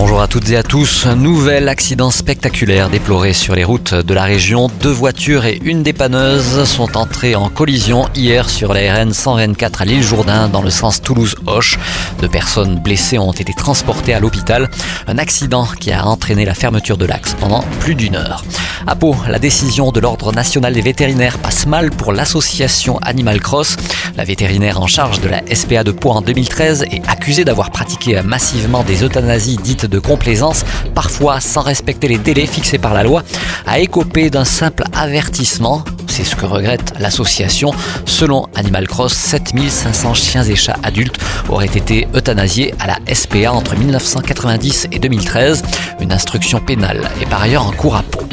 Bonjour à toutes et à tous. Un nouvel accident spectaculaire déploré sur les routes de la région. Deux voitures et une dépanneuse sont entrées en collision hier sur la RN 124 à l'île Jourdain dans le sens Toulouse-Hoche. Deux personnes blessées ont été transportées à l'hôpital. Un accident qui a entraîné la fermeture de l'axe pendant plus d'une heure. À Pau, la décision de l'Ordre national des vétérinaires passe mal pour l'association Animal Cross. La vétérinaire en charge de la SPA de Pau en 2013 est accusée d'avoir pratiqué massivement des euthanasies dites de complaisance, parfois sans respecter les délais fixés par la loi, a écopé d'un simple avertissement. C'est ce que regrette l'association. Selon Animal Cross, 7500 chiens et chats adultes auraient été euthanasiés à la SPA entre 1990 et 2013. Une instruction pénale est par ailleurs en cours à Pau.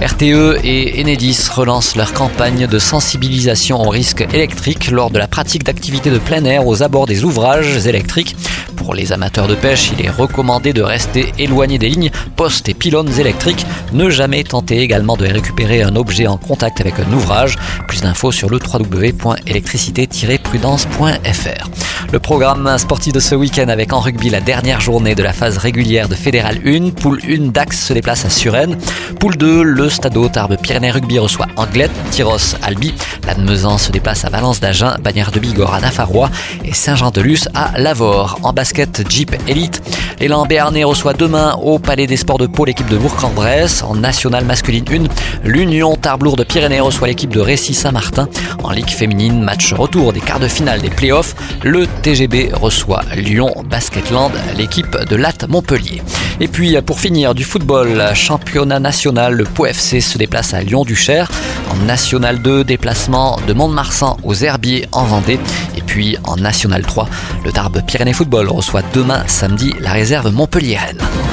RTE et Enedis relancent leur campagne de sensibilisation aux risques électriques lors de la pratique d'activités de plein air aux abords des ouvrages électriques. Pour les amateurs de pêche, il est recommandé de rester éloigné des lignes, postes et pylônes électriques. Ne jamais tenter également de récupérer un objet en contact avec un ouvrage. Plus d'infos sur le www.électricité-prudence.fr. Le programme sportif de ce week-end avec en rugby la dernière journée de la phase régulière de Fédéral 1. Poule 1, Dax se déplace à Suresnes. Poule 2, le Stade Tarbes Pyrénées Rugby reçoit Anglette, Tyros, Albi. Lannemezan se déplace à Valence d'Agen, Bagnères de Bigorre à Nafarrois et Saint-Jean-de-Luz à Lavore. En basket Jeep Elite, l'élan Béarnais reçoit demain au Palais des Sports de Pau l'équipe de Bourg-en-Bresse. En nationale masculine 1, l'Union Tarbes de Pyrénées reçoit l'équipe de Récy-Saint-Martin. En Ligue féminine, match retour des quarts de finale des playoffs. Le TGB reçoit Lyon Basketland, l'équipe de Latte Montpellier. Et puis pour finir, du football, championnat national, le Pau FC se déplace à Lyon-du-Cher. En National 2, déplacement de Mont-de-Marsan aux Herbiers en Vendée. Et puis en National 3, le Tarbes Pyrénées Football reçoit demain samedi la réserve Montpellier-Rennes.